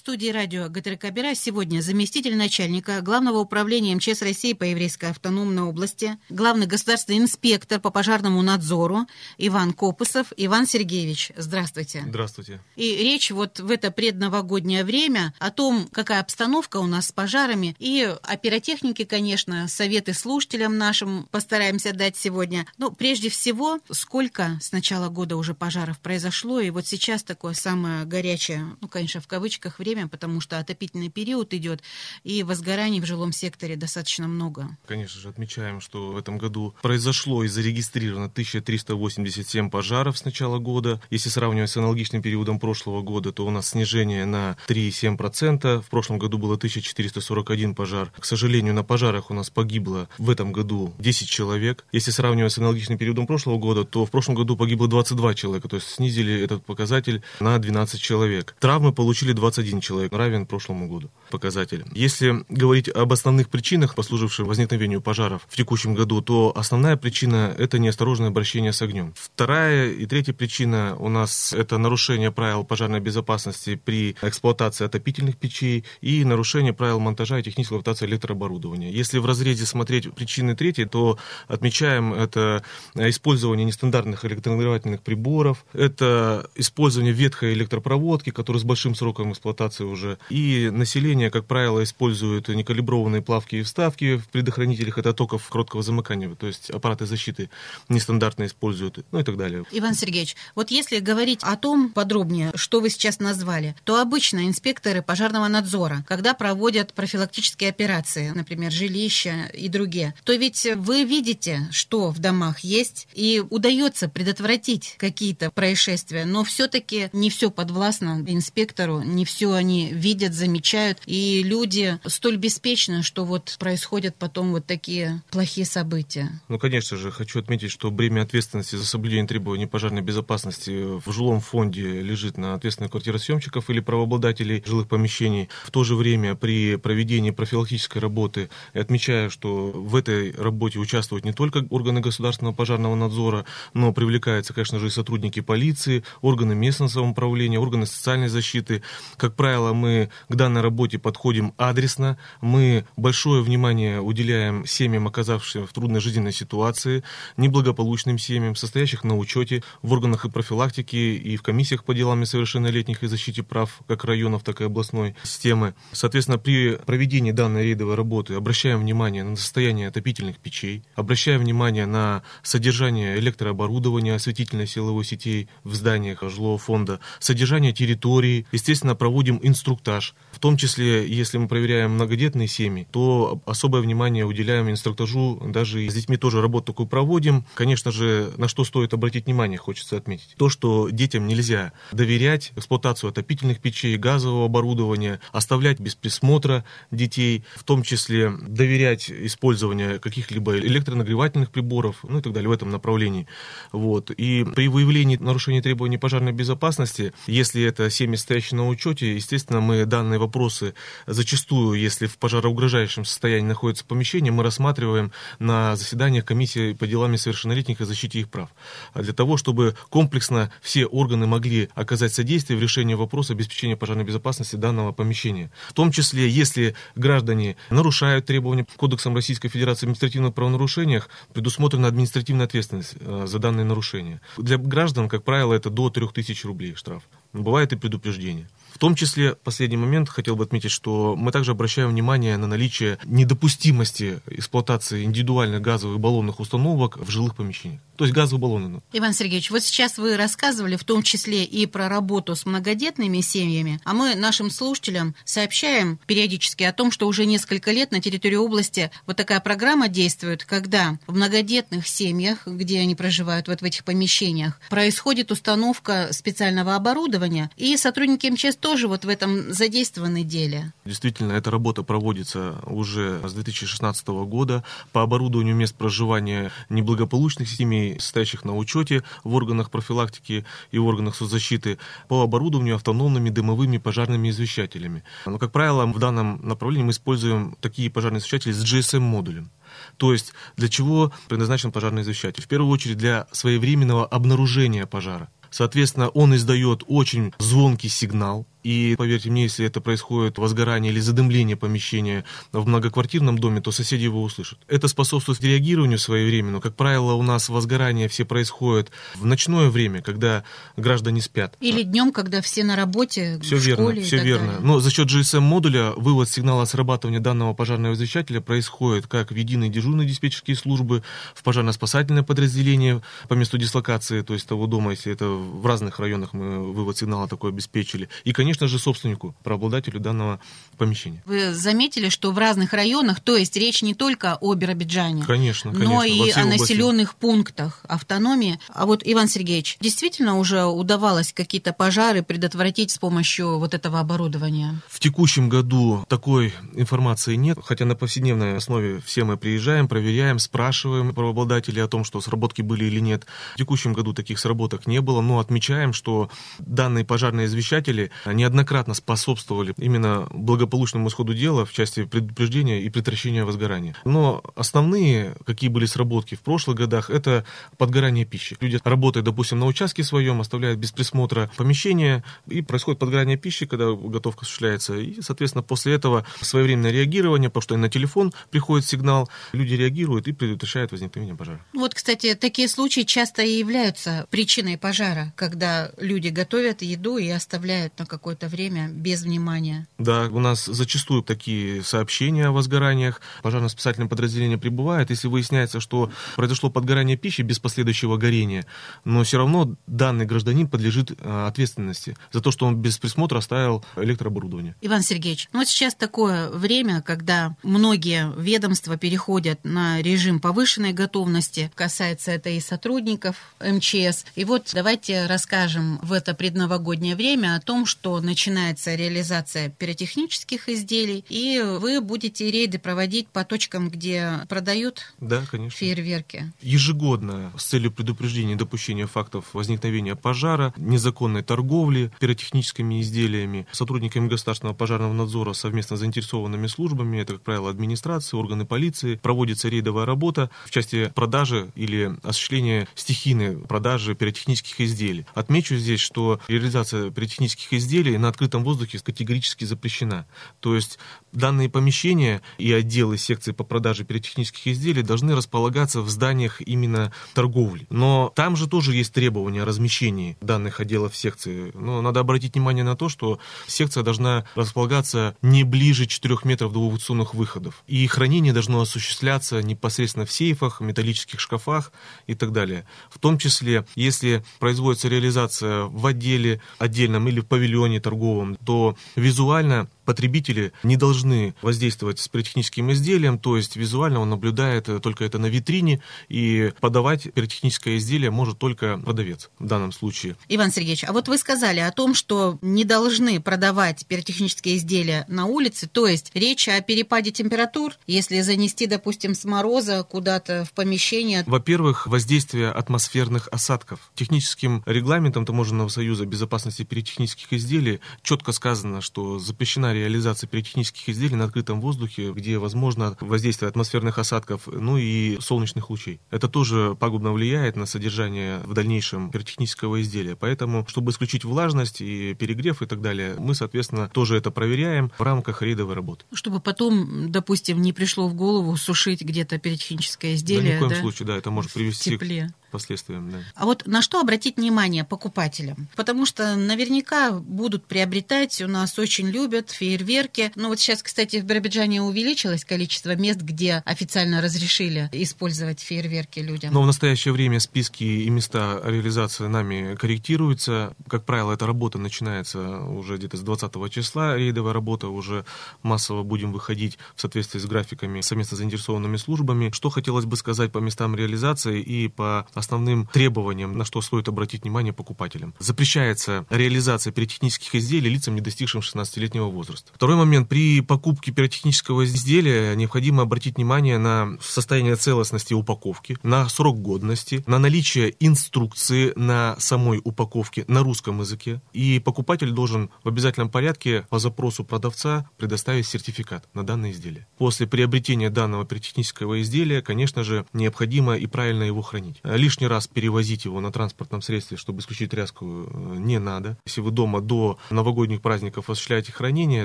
Студии радио ГТРК Бера сегодня заместитель начальника Главного управления МЧС России по Еврейской автономной области, главный государственный инспектор по пожарному надзору Иван Копысов. Иван Сергеевич, здравствуйте. Здравствуйте. И речь вот в это предновогоднее время о том, какая обстановка у нас с пожарами, и о пиротехнике, конечно, советы слушателям нашим постараемся дать сегодня. Но прежде всего, сколько с начала года уже пожаров произошло, и вот сейчас такое самое горячее, ну, конечно, в кавычках время, потому что отопительный период идет, и возгораний в жилом секторе достаточно много. Конечно же, отмечаем, что в этом году произошло и зарегистрировано 1387 пожаров с начала года. Если сравнивать с аналогичным периодом прошлого года, то у нас снижение на 3,7%. В прошлом году было 1441 пожар. К сожалению, на пожарах у нас погибло в этом году 10 человек. Если сравнивать с аналогичным периодом прошлого года, то в прошлом году погибло 22 человека, то есть снизили этот показатель на 12 человек. Травмы получили 21 человек, равен прошлому году показатель. Если говорить об основных причинах, послуживших возникновению пожаров в текущем году, то основная причина – это неосторожное обращение с огнем. Вторая и третья причина у нас – это нарушение правил пожарной безопасности при эксплуатации отопительных печей и нарушение правил монтажа и технической эксплуатации электрооборудования. Если в разрезе смотреть причины третьей, то отмечаем это использование нестандартных электронагревательных приборов, это использование ветхой электропроводки, которая с большим сроком эксплуатации уже, и население, как правило, использует некалиброванные плавки и вставки в предохранителях от токов короткого замыкания, то есть аппараты защиты нестандартно используют, ну и так далее. Иван Сергеевич, вот если говорить о том подробнее, что вы сейчас назвали, то обычно инспекторы пожарного надзора, когда проводят профилактические операции, например, жилища и другие, то ведь вы видите, что в домах есть, и удается предотвратить какие-то происшествия, но все-таки не все подвластно инспектору, не все они видят, замечают, и люди столь беспечны, что вот происходят потом вот такие плохие события. Ну, конечно же, хочу отметить, что бремя ответственности за соблюдение требований пожарной безопасности в жилом фонде лежит на ответственных квартиросъемщиков или правообладателей жилых помещений. В то же время при проведении профилактической работы отмечаю, что в этой работе участвуют не только органы государственного пожарного надзора, но привлекаются, конечно же, и сотрудники полиции, органы местного самоуправления, органы социальной защиты. Как правило, мы к данной работе подходим адресно, мы большое внимание уделяем семьям, оказавшимся в трудной жизненной ситуации, неблагополучным семьям, состоящих на учете в органах и профилактики, и в комиссиях по делам несовершеннолетних и защите прав как районов, так и областной системы. Соответственно, при проведении данной рейдовой работы обращаем внимание на состояние отопительных печей, обращаем внимание на содержание электрооборудования, осветительной силовой сетей в зданиях жилого фонда, содержание территории. Естественно, проводим инструктаж. В том числе, если мы проверяем многодетные семьи, то особое внимание уделяем инструктажу, даже с детьми тоже работу такую проводим. Конечно же, на что стоит обратить внимание, хочется отметить. То, что детям нельзя доверять эксплуатацию отопительных печей, газового оборудования, оставлять без присмотра детей, в том числе доверять использование каких-либо электронагревательных приборов, ну и так далее в этом направлении. Вот. И при выявлении нарушений требований пожарной безопасности, если это семьи, стоящие на учете, естественно, мы данные вопросы зачастую, если в пожароугрожающем состоянии находится помещение, мы рассматриваем на заседаниях комиссии по делам несовершеннолетних и защите их прав. А для того, чтобы комплексно все органы могли оказать содействие в решении вопроса обеспечения пожарной безопасности данного помещения. В том числе, если граждане нарушают требования Кодексом Российской Федерации административных правонарушениях, предусмотрена административная ответственность э, за данные нарушения. Для граждан, как правило, это до 3000 рублей штраф. Бывает и предупреждение. В том числе, последний момент, хотел бы отметить, что мы также обращаем внимание на наличие недопустимости эксплуатации индивидуальных газовых баллонных установок в жилых помещениях. То есть газовые баллоны. Ну. Иван Сергеевич, вот сейчас вы рассказывали в том числе и про работу с многодетными семьями, а мы нашим слушателям сообщаем периодически о том, что уже несколько лет на территории области вот такая программа действует, когда в многодетных семьях, где они проживают вот в этих помещениях, происходит установка специального оборудования, и сотрудники МЧС тоже вот в этом задействованы деле. Действительно, эта работа проводится уже с 2016 года по оборудованию мест проживания неблагополучных семей, состоящих на учете в органах профилактики и в органах соцзащиты, по оборудованию автономными дымовыми пожарными извещателями. Но, как правило, в данном направлении мы используем такие пожарные извещатели с GSM-модулем. То есть для чего предназначен пожарный извещатель? В первую очередь для своевременного обнаружения пожара. Соответственно, он издает очень звонкий сигнал, И поверьте мне, если это происходит возгорание или задымление помещения в многоквартирном доме, то соседи его услышат. Это способствует реагированию своевременному. Как правило, у нас возгорания все происходят в ночное время, когда граждане спят. Или днем, когда все на работе, все в верно, школе все верно. Далее. Но за счет GSM-модуля вывод сигнала срабатывания данного пожарного извещателя происходит как в единые дежурные диспетчерские службы, в пожарно-спасательное подразделение по месту дислокации, то есть того дома, если это в разных районах мы вывод сигнала такой обеспечили. И, конечно же, собственнику, правообладателю данного помещения. Вы заметили, что в разных районах, то есть речь не только о Биробиджане, конечно, конечно, но и о населенных пунктах автономии. А вот, Иван Сергеевич, действительно уже удавалось какие-то пожары предотвратить с помощью вот этого оборудования? В текущем году такой информации нет, хотя на повседневной основе все мы приезжаем, проверяем, спрашиваем правообладателей о том, что сработки были или нет. В текущем году таких сработок не было, но отмечаем, что данные пожарные извещатели неоднократно способствовали именно благополучному исходу дела в части предупреждения и предотвращения возгорания. Но основные, какие были сработки в прошлых годах, это подгорание пищи. Люди работают, допустим, на участке своем, оставляют без присмотра помещение, и происходит подгорание пищи, когда готовка осуществляется. И, соответственно, после этого своевременное реагирование, потому что на телефон приходит сигнал, люди реагируют и предотвращают возникновение пожара. Вот, кстати, такие случаи часто и являются причиной пожара, когда люди готовят еду и оставляют на какое-то время без внимания. Да, у нас зачастую такие сообщения о возгораниях. Пожарно-спасательное подразделение прибывает, если выясняется, что произошло подгорание пищи без последующего горения, но все равно данный гражданин подлежит э, ответственности за то, что он без присмотра оставил электрооборудование. Иван Сергеевич, ну вот сейчас такое время, когда многие ведомства переходят на режим повышенной готовности, касается это и сотрудников МЧС. И вот давайте расскажем в это предновогоднее время о том, что начинается реализация пиротехнических изделий, и вы будете рейды проводить по точкам, где продают да, конечно. фейерверки. Ежегодно с целью предупреждения допущения фактов возникновения пожара, незаконной торговли пиротехническими изделиями, сотрудниками государственного пожарного надзора совместно с заинтересованными службами, это, как правило, администрации, органы полиции, проводится рейдовая работа в части продажи или осуществления стихийной продажи пиротехнических изделий. Отмечу здесь, что реализация пиротехнических изделий на открытом воздухе категорически запрещена. То есть данные помещения и отделы секции по продаже пиротехнических изделий должны располагаться в зданиях именно торговли. Но там же тоже есть требования о размещении данных отделов секции. Но надо обратить внимание на то, что секция должна располагаться не ближе 4 метров до эвакуационных выходов. И хранение должно осуществляться непосредственно в сейфах, металлических шкафах и так далее. В том числе, если производится реализация в отделе отдельном или в павильоне торговом, то визуально потребители не должны воздействовать с пиротехническим изделием, то есть визуально он наблюдает только это на витрине, и подавать пиротехническое изделие может только продавец в данном случае. Иван Сергеевич, а вот вы сказали о том, что не должны продавать пиротехнические изделия на улице, то есть речь о перепаде температур, если занести, допустим, с мороза куда-то в помещение? Во-первых, воздействие атмосферных осадков. Техническим регламентом Таможенного союза безопасности пиротехнических изделий четко сказано, что запрещена реализация пиротехнических изделий на открытом воздухе, где возможно воздействие атмосферных осадков, ну и солнечных лучей. Это тоже пагубно влияет на содержание в дальнейшем пиротехнического изделия. Поэтому, чтобы исключить влажность и перегрев и так далее, мы, соответственно, тоже это проверяем в рамках рейдовой работы. Чтобы потом, допустим, не пришло в голову сушить где-то пиротехническое изделие. Да, ни в коем да? случае, да, это может привести тепле последствиям. Да. А вот на что обратить внимание покупателям? Потому что наверняка будут приобретать, у нас очень любят фейерверки. Ну вот сейчас, кстати, в Биробиджане увеличилось количество мест, где официально разрешили использовать фейерверки людям. Но в настоящее время списки и места реализации нами корректируются. Как правило, эта работа начинается уже где-то с 20 числа. Рейдовая работа уже массово будем выходить в соответствии с графиками совместно с заинтересованными службами. Что хотелось бы сказать по местам реализации и по основным требованием, на что стоит обратить внимание покупателям. Запрещается реализация пиротехнических изделий лицам, не достигшим 16-летнего возраста. Второй момент. При покупке пиротехнического изделия необходимо обратить внимание на состояние целостности упаковки, на срок годности, на наличие инструкции на самой упаковке на русском языке. И покупатель должен в обязательном порядке по запросу продавца предоставить сертификат на данное изделие. После приобретения данного пиротехнического изделия, конечно же, необходимо и правильно его хранить. Лишний раз перевозить его на транспортном средстве, чтобы исключить тряску, э, не надо. Если вы дома до новогодних праздников осуществляете хранение,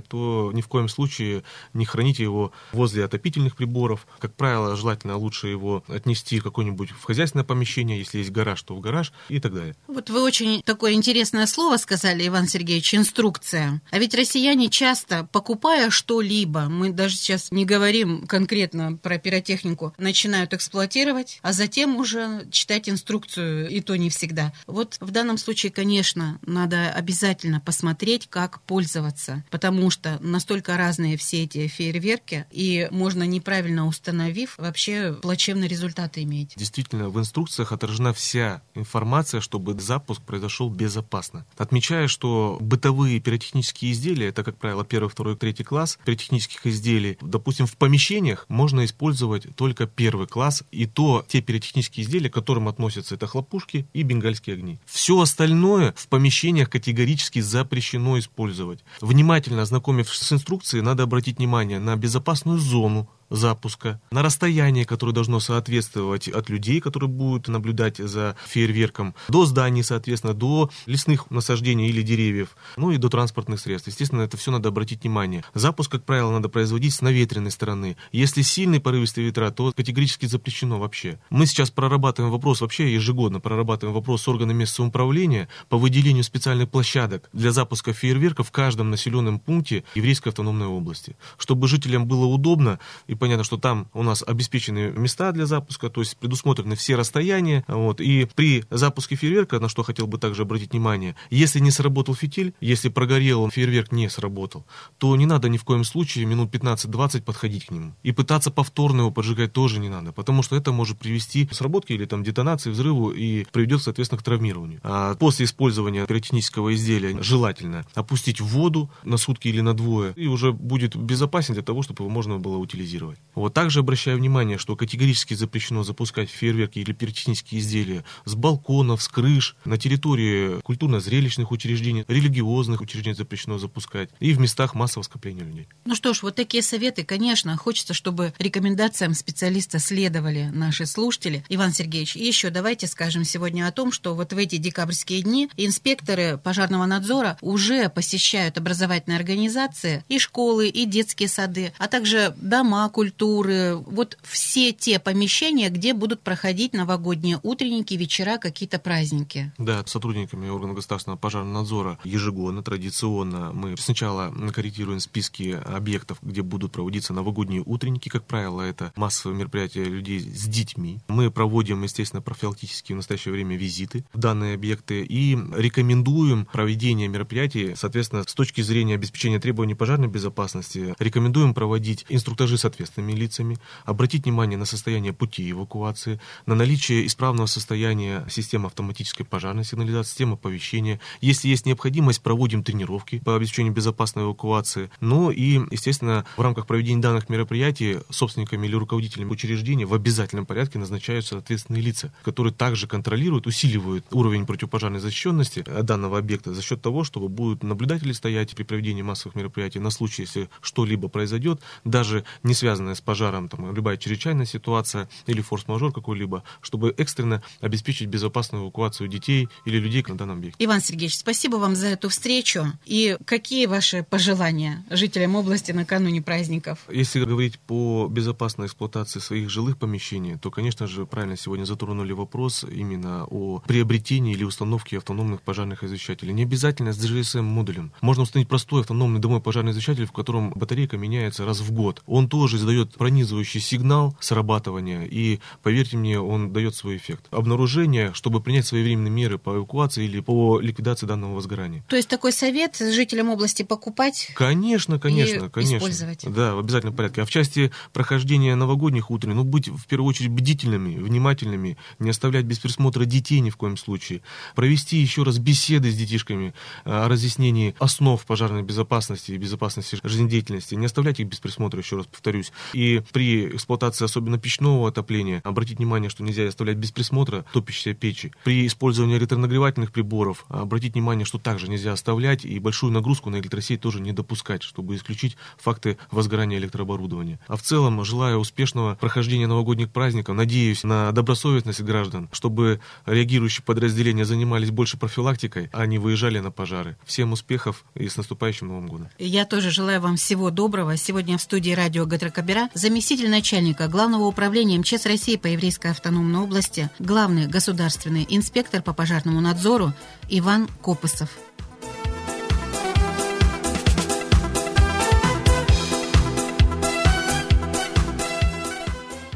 то ни в коем случае не храните его возле отопительных приборов. Как правило, желательно лучше его отнести какое-нибудь в хозяйственное помещение, если есть гараж, то в гараж и так далее. Вот вы очень такое интересное слово сказали, Иван Сергеевич, инструкция. А ведь россияне часто, покупая что-либо, мы даже сейчас не говорим конкретно про пиротехнику, начинают эксплуатировать, а затем уже читать инструкцию, и то не всегда. Вот в данном случае, конечно, надо обязательно посмотреть, как пользоваться, потому что настолько разные все эти фейерверки, и можно неправильно установив, вообще плачевные результаты иметь. Действительно, в инструкциях отражена вся информация, чтобы запуск произошел безопасно. Отмечаю, что бытовые пиротехнические изделия, это, как правило, первый, второй, третий класс пиротехнических изделий, допустим, в помещениях можно использовать только первый класс, и то те пиротехнические изделия, к которым относятся это хлопушки и бенгальские огни. Все остальное в помещениях категорически запрещено использовать. Внимательно ознакомившись с инструкцией, надо обратить внимание на безопасную зону, запуска, на расстояние, которое должно соответствовать от людей, которые будут наблюдать за фейерверком, до зданий, соответственно, до лесных насаждений или деревьев, ну и до транспортных средств. Естественно, это все надо обратить внимание. Запуск, как правило, надо производить с наветренной стороны. Если сильный порывистый ветра, то категорически запрещено вообще. Мы сейчас прорабатываем вопрос, вообще ежегодно прорабатываем вопрос с органами местного самоуправления по выделению специальных площадок для запуска фейерверка в каждом населенном пункте еврейской автономной области, чтобы жителям было удобно и понятно, что там у нас обеспечены места для запуска, то есть предусмотрены все расстояния. Вот, и при запуске фейерверка, на что хотел бы также обратить внимание, если не сработал фитиль, если прогорел, фейерверк не сработал, то не надо ни в коем случае минут 15-20 подходить к нему. И пытаться повторно его поджигать тоже не надо, потому что это может привести к сработке или там детонации, взрыву и приведет, соответственно, к травмированию. А после использования пиротехнического изделия желательно опустить в воду на сутки или на двое, и уже будет безопаснее для того, чтобы его можно было утилизировать использовать. Вот также обращаю внимание, что категорически запрещено запускать фейерверки или пиротехнические изделия с балконов, с крыш, на территории культурно-зрелищных учреждений, религиозных учреждений запрещено запускать и в местах массового скопления людей. Ну что ж, вот такие советы, конечно, хочется, чтобы рекомендациям специалиста следовали наши слушатели. Иван Сергеевич, и еще давайте скажем сегодня о том, что вот в эти декабрьские дни инспекторы пожарного надзора уже посещают образовательные организации и школы, и детские сады, а также дома, культуры, вот все те помещения, где будут проходить новогодние утренники, вечера, какие-то праздники. Да, сотрудниками органов государственного пожарного надзора ежегодно, традиционно мы сначала корректируем списки объектов, где будут проводиться новогодние утренники, как правило, это массовые мероприятия людей с детьми. Мы проводим, естественно, профилактические в настоящее время визиты в данные объекты и рекомендуем проведение мероприятий, соответственно, с точки зрения обеспечения требований пожарной безопасности, рекомендуем проводить инструктажи соответственно ответственными лицами, обратить внимание на состояние пути эвакуации, на наличие исправного состояния системы автоматической пожарной сигнализации, системы оповещения. Если есть необходимость, проводим тренировки по обеспечению безопасной эвакуации. Ну и, естественно, в рамках проведения данных мероприятий собственниками или руководителями учреждений в обязательном порядке назначаются ответственные лица, которые также контролируют, усиливают уровень противопожарной защищенности данного объекта за счет того, чтобы будут наблюдатели стоять при проведении массовых мероприятий на случай, если что-либо произойдет, даже не связано связанная с пожаром, там, любая чрезвычайная ситуация или форс-мажор какой-либо, чтобы экстренно обеспечить безопасную эвакуацию детей или людей на данном объекте. Иван Сергеевич, спасибо вам за эту встречу. И какие ваши пожелания жителям области накануне праздников? Если говорить по безопасной эксплуатации своих жилых помещений, то, конечно же, правильно сегодня затронули вопрос именно о приобретении или установке автономных пожарных извещателей. Не обязательно с GSM-модулем. Можно установить простой автономный домой пожарный извещатель, в котором батарейка меняется раз в год. Он тоже издает пронизывающий сигнал срабатывания, и, поверьте мне, он дает свой эффект. Обнаружение, чтобы принять своевременные меры по эвакуации или по ликвидации данного возгорания. То есть такой совет жителям области покупать? Конечно, конечно, и конечно. Использовать. Да, в обязательном порядке. А в части прохождения новогодних утренних, ну, быть в первую очередь бдительными, внимательными, не оставлять без присмотра детей ни в коем случае, провести еще раз беседы с детишками о разъяснении основ пожарной безопасности и безопасности жизнедеятельности, не оставлять их без присмотра, еще раз повторюсь, повторюсь. И при эксплуатации особенно печного отопления обратить внимание, что нельзя оставлять без присмотра топящиеся печи. При использовании электронагревательных приборов обратить внимание, что также нельзя оставлять и большую нагрузку на электросеть тоже не допускать, чтобы исключить факты возгорания электрооборудования. А в целом, желаю успешного прохождения новогодних праздников, надеюсь на добросовестность граждан, чтобы реагирующие подразделения занимались больше профилактикой, а не выезжали на пожары. Всем успехов и с наступающим Новым годом. Я тоже желаю вам всего доброго. Сегодня в студии радио Гатракабера заместитель начальника Главного управления МЧС России по Еврейской автономной области, главный государственный инспектор по пожарному надзору Иван Копысов.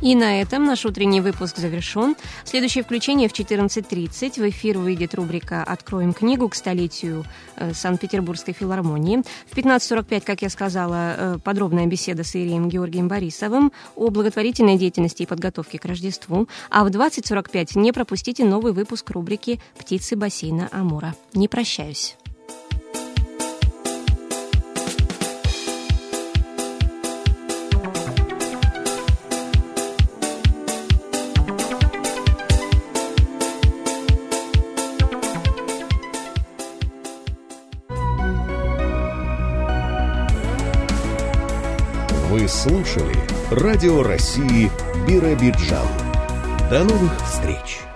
И на этом наш утренний выпуск завершен. Следующее включение в 14.30. В эфир выйдет рубрика «Откроем книгу» к столетию э, Санкт-Петербургской филармонии. В 15.45, как я сказала, э, подробная беседа с Ирием Георгием Борисовым о благотворительной деятельности и подготовке к Рождеству. А в 20.45 не пропустите новый выпуск рубрики «Птицы бассейна Амура». Не прощаюсь. Слушали Радио России Биробиджан. До новых встреч!